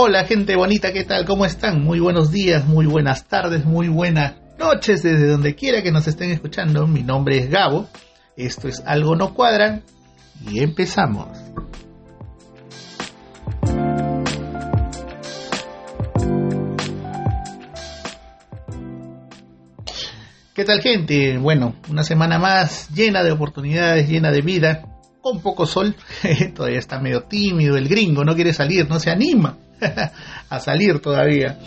Hola gente bonita, ¿qué tal? ¿Cómo están? Muy buenos días, muy buenas tardes, muy buenas noches desde donde quiera que nos estén escuchando. Mi nombre es Gabo, esto es Algo No Cuadra y empezamos. ¿Qué tal gente? Bueno, una semana más llena de oportunidades, llena de vida, con poco sol, todavía está medio tímido el gringo, no quiere salir, no se anima a salir todavía.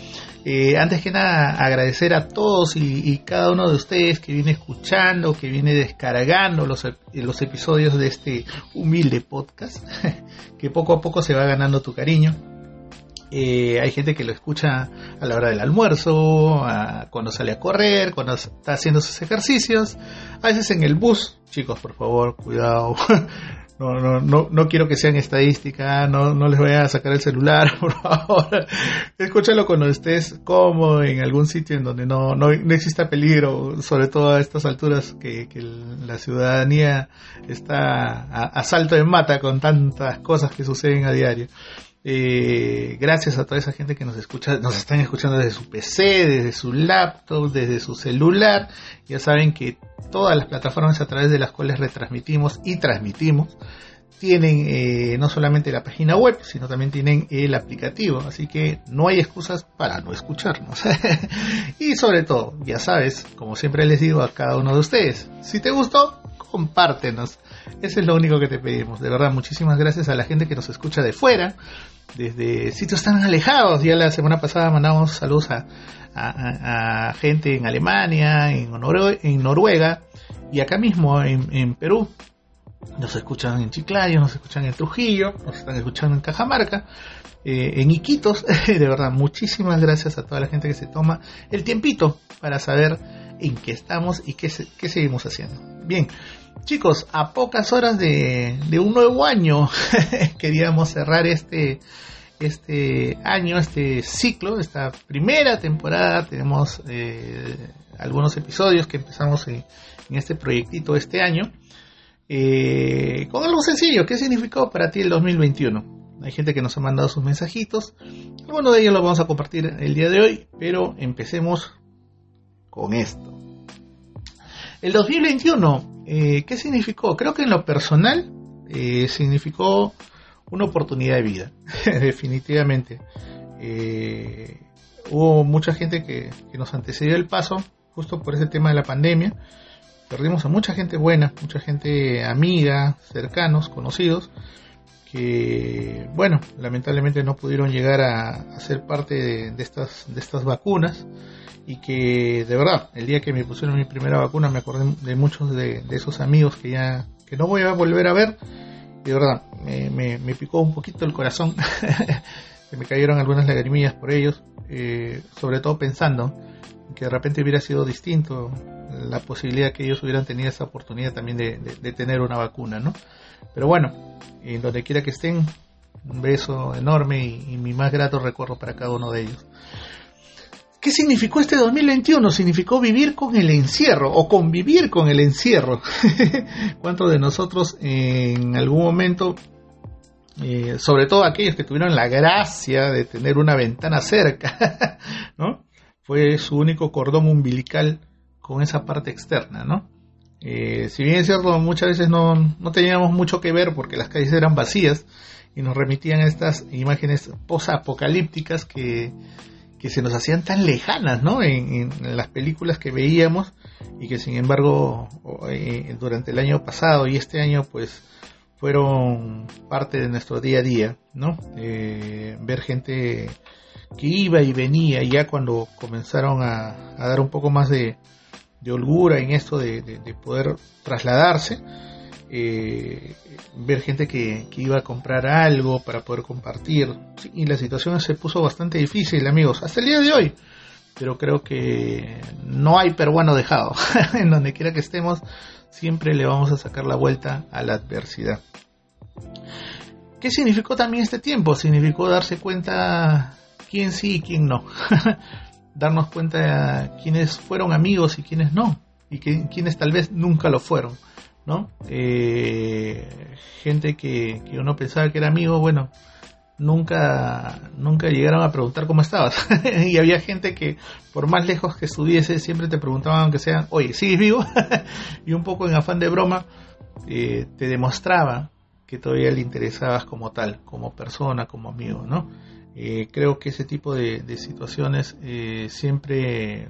Eh, antes que nada, agradecer a todos y, cada uno de ustedes que viene escuchando, que viene descargando los, episodios de este humilde podcast, que poco a poco se va ganando tu cariño. Eh, hay gente que lo escucha a la hora del almuerzo, cuando sale a correr, cuando está haciendo sus ejercicios, a veces en el bus. Chicos, por favor, cuidado. No, no, no, no quiero que sean estadísticas, no, no les voy a sacar el celular, por favor. Escúchalo cuando estés cómodo en algún sitio en donde no, no, no exista peligro, sobre todo a estas alturas que, que la ciudadanía está a, a salto de mata con tantas cosas que suceden a diario. Eh, gracias a toda esa gente que nos escucha, nos están escuchando desde su PC, desde su laptop, desde su celular. Ya saben que todas las plataformas a través de las cuales retransmitimos y transmitimos tienen eh, no solamente la página web, sino también tienen el aplicativo. Así que no hay excusas para no escucharnos. y sobre todo, ya sabes, como siempre les digo a cada uno de ustedes, si te gustó, compártenos. Eso es lo único que te pedimos. De verdad, muchísimas gracias a la gente que nos escucha de fuera, desde sitios tan alejados. Ya la semana pasada mandamos saludos a, gente en Alemania, en, Noruega y acá mismo en, Perú. Nos escuchan en Chiclayo, nos escuchan en Trujillo, nos están escuchando en Cajamarca, eh, en Iquitos. de verdad, muchísimas gracias a toda la gente que se toma el tiempito para saber en qué estamos y qué, qué seguimos haciendo. Bien, Chicos, a pocas horas de, un nuevo año queríamos cerrar este, este año, este ciclo, esta primera temporada. Tenemos eh, algunos episodios que empezamos en, este proyectito este año. Eh, con algo sencillo, ¿qué significó para ti el 2021? Hay gente que nos ha mandado sus mensajitos. Uno de ellos lo vamos a compartir el día de hoy, pero empecemos con esto. El 2021 eh, ¿Qué significó? Creo que en lo personal eh, significó una oportunidad de vida, definitivamente. Eh, hubo mucha gente que, nos antecedió el paso, justo por ese tema de la pandemia. Perdimos a mucha gente buena, mucha gente amiga, cercanos, conocidos, que, bueno, lamentablemente no pudieron llegar a, ser parte de, estas, de estas vacunas y que de verdad el día que me pusieron mi primera vacuna me acordé de muchos de, esos amigos que ya que no voy a volver a ver. Y de verdad me, me, picó un poquito el corazón. Se me cayeron algunas lagrimillas por ellos eh, sobre todo pensando que de repente hubiera sido distinto la posibilidad que ellos hubieran tenido esa oportunidad también de, tener una vacuna no pero bueno en donde quiera que estén un beso enorme y mi más grato recuerdo para cada uno de ellos ¿Qué significó este 2021? Significó vivir con el encierro o convivir con el encierro. ¿Cuántos de nosotros en algún momento, eh, sobre todo aquellos que tuvieron la gracia de tener una ventana cerca, ¿no? Fue su único cordón umbilical con esa parte externa, ¿no? Eh, si bien es cierto, muchas veces no, no teníamos mucho que ver porque las calles eran vacías y nos remitían a estas imágenes posapocalípticas que que se nos hacían tan lejanas, ¿no? En, las películas que veíamos y que sin embargo eh, durante el año pasado y este año pues fueron parte de nuestro día a día, ¿no? Eh, ver gente que iba y venía ya cuando comenzaron a, dar un poco más de, holgura en esto de poder trasladarse, eh, ver gente que, iba a comprar algo para poder compartir. y la situación se puso bastante difícil, amigos, hasta el día de hoy. Pero creo que no hay peruano dejado. en donde quiera que estemos, siempre le vamos a sacar la vuelta a la adversidad. ¿Qué significó también este tiempo? Significó darse cuenta quién sí y quién no. Darnos cuenta quiénes fueron amigos y quiénes no. Y que, quiénes tal vez nunca lo fueron. ¿No? Eh, gente que, uno pensaba que era amigo, bueno, nunca, nunca llegaron a preguntar cómo estabas. y había gente que, por más lejos que estuviese, siempre te preguntaban, aunque sea, oye, ¿sigues vivo? y un poco en afán de broma, eh, te demostraba que todavía le interesabas como tal, como persona, como amigo, ¿no? Eh, creo que ese tipo de, situaciones eh, siempre,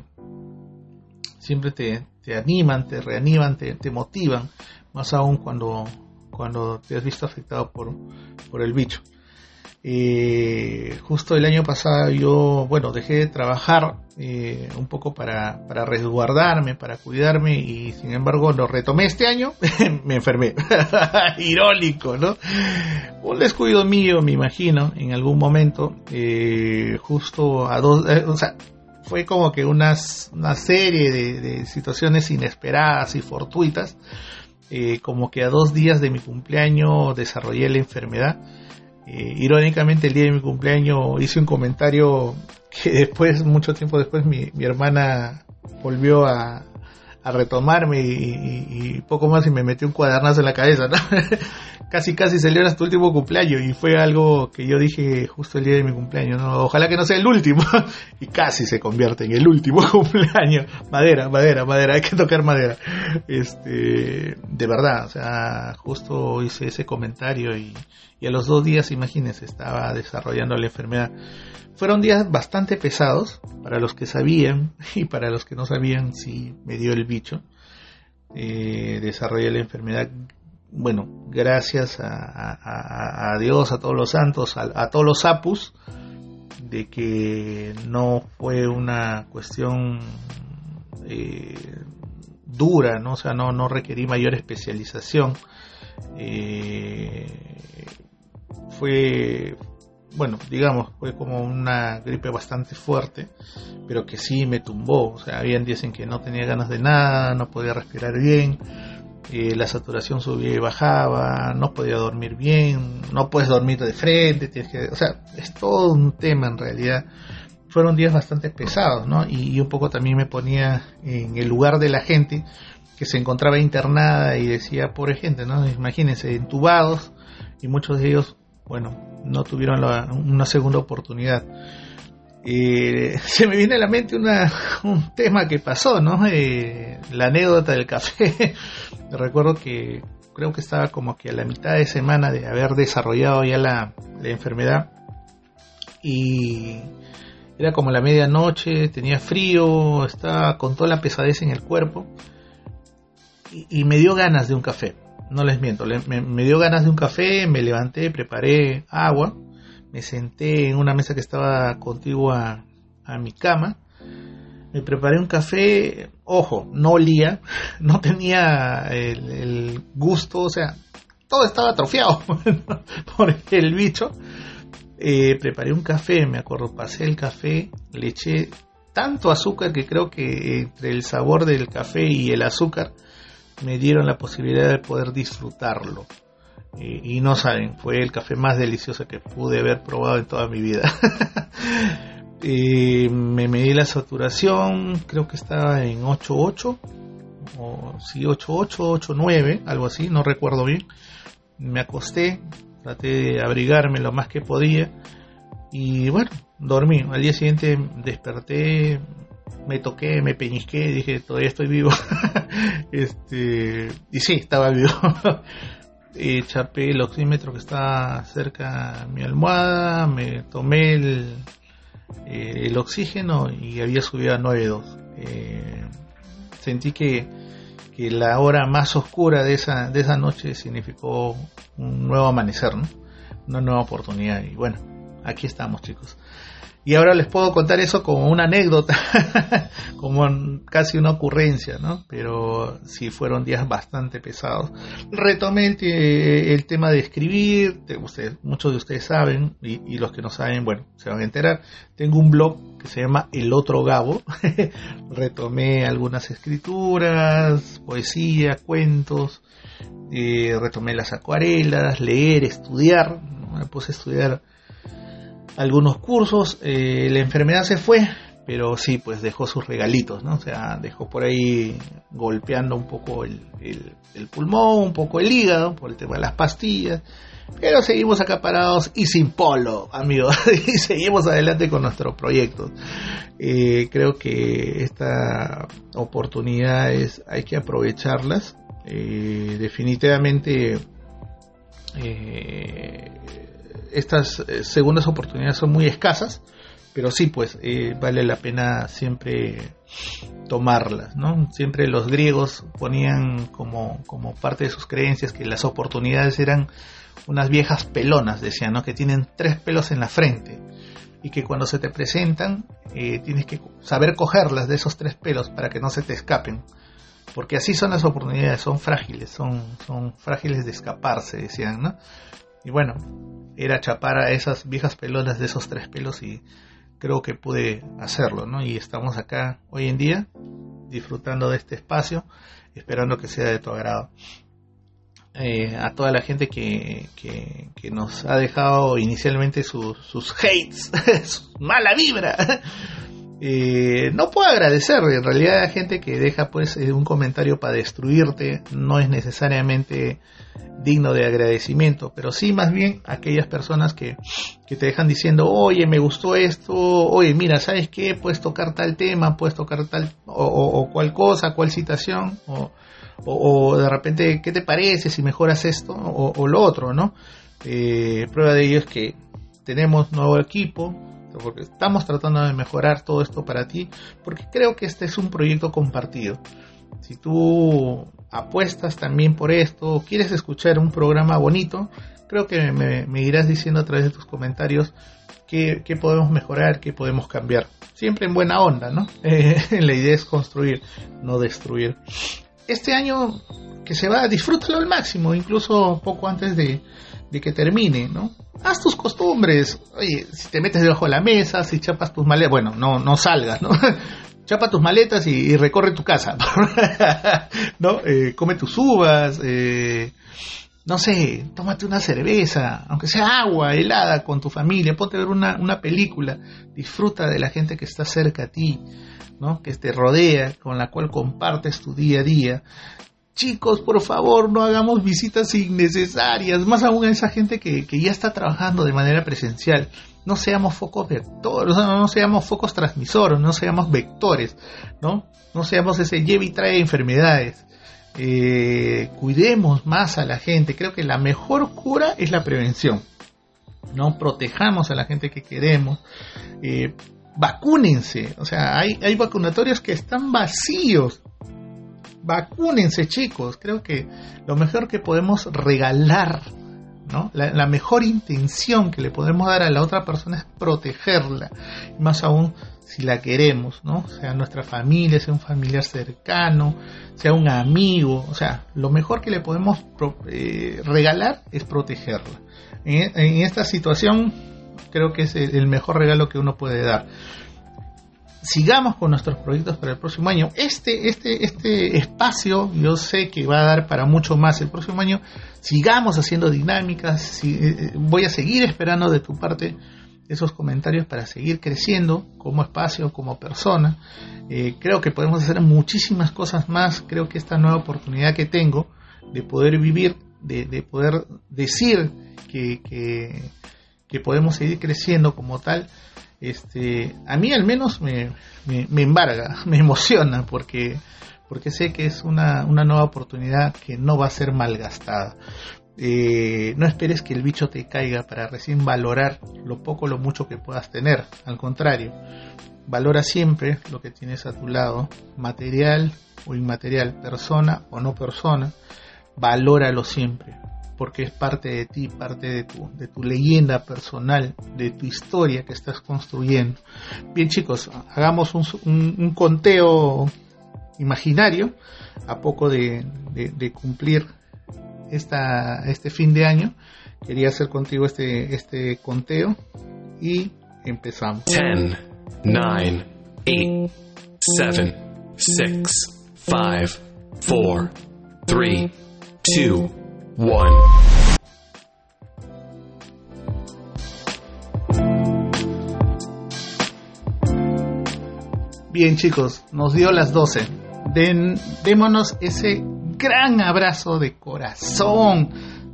siempre te, te, animan, te reaniman, te, te, motivan, más aún cuando, cuando te has visto afectado por, por el bicho. Eh, justo el año pasado yo, bueno, dejé de trabajar eh, un poco para, para, resguardarme, para cuidarme y sin embargo lo retomé este año, me enfermé. Irónico, ¿no? Un descuido mío, me imagino, en algún momento, eh, justo a dos, eh, o sea, fue como que unas, una serie de, de situaciones inesperadas y fortuitas, eh, como que a dos días de mi cumpleaños desarrollé la enfermedad. Eh, irónicamente, el día de mi cumpleaños hice un comentario que después, mucho tiempo después, mi, mi hermana volvió a, a retomarme y, poco más y me metió un cuadernazo en la cabeza, casi casi hasta tu último cumpleaños y fue algo que yo dije justo el día de mi cumpleaños, ¿no? Ojalá que no sea el último y casi se convierte en el último cumpleaños. Madera, madera, madera, hay que tocar madera. Este, de verdad, o sea, justo hice ese comentario y, y a los dos días, imagínense, estaba desarrollando la enfermedad. Fueron días bastante pesados para los que sabían y para los que no sabían si me dio el bicho. Eh, desarrollé la enfermedad, bueno, gracias a, Dios, a todos los santos, a, todos los apus, de que no fue una cuestión eh, dura, ¿no? O sea, no, no requerí mayor especialización. Eh, fue, bueno, digamos, fue como una gripe bastante fuerte, pero que sí me tumbó. O sea, habían días en que no tenía ganas de nada, no podía respirar bien, eh, la saturación subía y bajaba, no podía dormir bien, no puedes dormir de frente, tienes que, o sea, es todo un tema en realidad. Fueron días bastante pesados, ¿no? Y, un poco también me ponía en el lugar de la gente que se encontraba internada y decía, pobre gente, ¿no? Imagínense, entubados y muchos de ellos bueno, no tuvieron una segunda oportunidad. Eh, se me viene a la mente una, un tema que pasó, ¿no? Eh, la anécdota del café. Recuerdo que creo que estaba como que a la mitad de semana de haber desarrollado ya la, enfermedad y era como la medianoche, tenía frío, estaba con toda la pesadez en el cuerpo y me dio ganas de un café no les miento, me, dio ganas de un café, me levanté, preparé agua, me senté en una mesa que estaba contigua a, mi cama, me preparé un café, ojo, no olía, no tenía el, gusto, o sea, todo estaba atrofiado por el bicho. Eh, preparé un café, me acuerdo, pasé el café, le eché tanto azúcar que creo que entre el sabor del café y el azúcar me dieron la posibilidad de poder disfrutarlo. Y, no saben, fue el café más delicioso que pude haber probado en toda mi vida. me medí la saturación, creo que estaba en 8.8, o sí, 8.8, 8.9, algo así, no recuerdo bien. Me acosté, traté de abrigarme lo más que podía y bueno, dormí. Al día siguiente desperté, me toqué, me peñisqué, dije, todavía estoy vivo. este, y sí, estaba vivo. y chapé el oxímetro que está cerca de mi almohada, me tomé el, eh, el oxígeno y había subido a 9.2. Eh, sentí que, que la hora más oscura de esa, de esa noche significó un nuevo amanecer, ¿no? una nueva oportunidad. Y bueno, aquí estamos chicos. Y ahora les puedo contar eso como una anécdota, como casi una ocurrencia, ¿no? Pero sí fueron días bastante pesados. Retomé el, tema de escribir, ustedes, muchos de ustedes saben, y, los que no saben, bueno, se van a enterar. Tengo un blog que se llama El Otro Gabo. retomé algunas escrituras, poesía, cuentos, eh, retomé las acuarelas, leer, estudiar. Me puse a estudiar algunos cursos, eh, la enfermedad se fue, pero sí, pues dejó sus regalitos, ¿no? O sea, dejó por ahí golpeando un poco el, el, pulmón, un poco el hígado, por el tema de las pastillas, pero seguimos acá parados y sin polo, amigos, y seguimos adelante con nuestros proyectos. Eh, creo que esta oportunidades hay que aprovecharlas. Eh, definitivamente estas segundas oportunidades son muy escasas pero sí, pues eh, vale la pena siempre tomarlas, ¿no? Siempre los griegos ponían como, como parte de sus creencias que las oportunidades eran unas viejas pelonas, decían, ¿no? Que tienen tres pelos en la frente y que cuando se te presentan eh, tienes que saber cogerlas de esos tres pelos para que no se te escapen. Porque así son las oportunidades, son frágiles, son, son frágiles de escaparse, decían, ¿no? Y bueno, era chapar a esas viejas pelonas de esos tres pelos y creo que pude hacerlo, ¿no? Y estamos acá hoy en día disfrutando de este espacio, esperando que sea de tu agrado. Eh, a toda la gente que, que, nos ha dejado inicialmente sus hates, su mala vibra. Eh, no puedo agradecer, en realidad la gente que deja pues eh, un comentario para destruirte no es necesariamente digno de agradecimiento, pero sí más bien aquellas personas que, que te dejan diciendo, oye, me gustó esto, oye, mira, ¿sabes qué? Puedes tocar tal tema, puedes tocar tal o, cual cosa, cual citación, o, o, de repente, ¿qué te parece si mejoras esto o, lo otro, ¿no? Eh, prueba de ello es que tenemos nuevo equipo, porque estamos tratando de mejorar todo esto para ti, porque creo que este es un proyecto compartido. Si tú apuestas también por esto, quieres escuchar un programa bonito, creo que me, irás diciendo a través de tus comentarios qué, podemos mejorar, qué podemos cambiar. Siempre en buena onda, ¿no? Eh, la idea es construir, no destruir. Este año que se va, disfrútalo al máximo, incluso poco antes de, de que termine, ¿no? Haz tus costumbres. Oye, si te metes debajo de la mesa, si chapas tus maletas, bueno, no, no salgas, ¿no? chapa tus maletas y, recorre tu casa, ¿no? Eh, come tus uvas, eh, no sé, tómate una cerveza, aunque sea agua helada con tu familia, ponte a ver una, una película, disfruta de la gente que está cerca a ti, ¿no? que te rodea, con la cual compartes tu día a día. Chicos, por favor, no hagamos visitas innecesarias, más aún a esa gente que, que ya está trabajando de manera presencial no seamos focos vectores, no seamos focos transmisores, no seamos vectores, ¿no? No seamos ese lleve y trae enfermedades. Eh, cuidemos más a la gente. Creo que la mejor cura es la prevención. No protejamos a la gente que queremos. Eh, vacúnense. O sea, hay, hay vacunatorios que están vacíos. Vacúnense, chicos. Creo que lo mejor que podemos regalar la, mejor intención que le podemos dar a la otra persona es protegerla, más aún si la queremos, ¿no? Sea nuestra familia, sea un familiar cercano, sea un amigo, o sea, lo mejor que le podemos eh, regalar es protegerla. En, esta situación creo que es el mejor regalo que uno puede dar sigamos con nuestros proyectos para el próximo año. Este, este, este espacio yo sé que va a dar para mucho más el próximo año. Sigamos haciendo dinámicas. Eh, eh, voy a seguir esperando de tu parte esos comentarios para seguir creciendo como espacio, como persona. Eh, creo que podemos hacer muchísimas cosas más. Creo que esta nueva oportunidad que tengo de poder vivir, de, poder decir que, que podemos seguir creciendo como tal, este, a mí al menos me, me, embarga, me emociona, porque, porque sé que es una, una nueva oportunidad que no va a ser malgastada. Eh, no esperes que el bicho te caiga para recién valorar lo poco o lo mucho que puedas tener. Al contrario, valora siempre lo que tienes a tu lado, material o inmaterial, persona o no persona. Valóralo siempre porque es parte de ti, parte de tu, de tu leyenda personal, de tu historia que estás construyendo. Bien chicos, hagamos un, conteo imaginario a poco de, cumplir esta, este fin de año. Quería hacer contigo este, este conteo y empezamos. 10, 9, 8, 7, 6, 5, 4, 3, 2, Bien chicos, nos dio las 12. Den, démonos ese gran abrazo de corazón.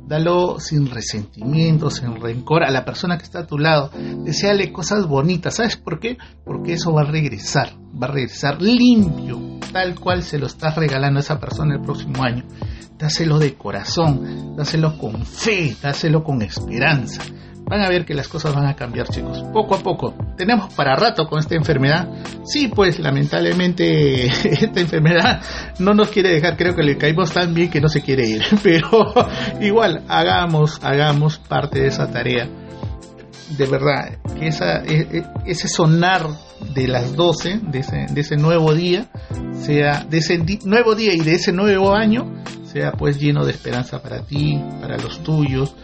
Dalo sin resentimiento, sin rencor a la persona que está a tu lado. Deseale cosas bonitas. ¿Sabes por qué? Porque eso va a regresar. Va a regresar limpio, tal cual se lo estás regalando a esa persona el próximo año. Dáselo de corazón, dáselo con fe, dáselo con esperanza van a ver que las cosas van a cambiar, chicos. Poco a poco. Tenemos para rato con esta enfermedad. Sí, pues lamentablemente esta enfermedad no nos quiere dejar. Creo que le caímos tan bien que no se quiere ir. Pero igual, hagamos, hagamos parte de esa tarea. De verdad, que e, e, ese sonar de las 12, de de ese nuevo día, sea, de ese nuevo día y de ese nuevo año, sea pues lleno de esperanza para ti, para los tuyos,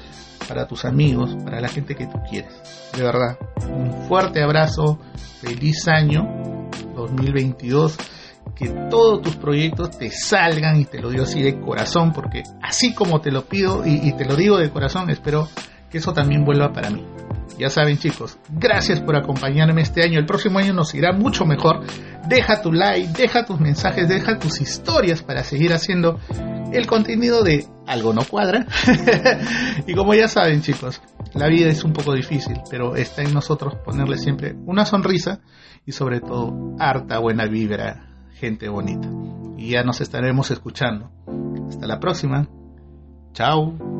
para tus amigos, para la gente que tú quieres. De verdad, un fuerte abrazo, feliz año 2022, que todos tus proyectos te salgan y te lo digo así de corazón, porque así como te lo pido y, te lo digo de corazón, espero que eso también vuelva para mí. Ya saben chicos, gracias por acompañarme este año. El próximo año nos irá mucho mejor. Deja tu like, deja tus mensajes, deja tus historias para seguir haciendo el contenido de algo no cuadra. y como ya saben chicos, la vida es un poco difícil, pero está en nosotros ponerle siempre una sonrisa y sobre todo harta buena vibra, gente bonita. Y ya nos estaremos escuchando. Hasta la próxima. Chao.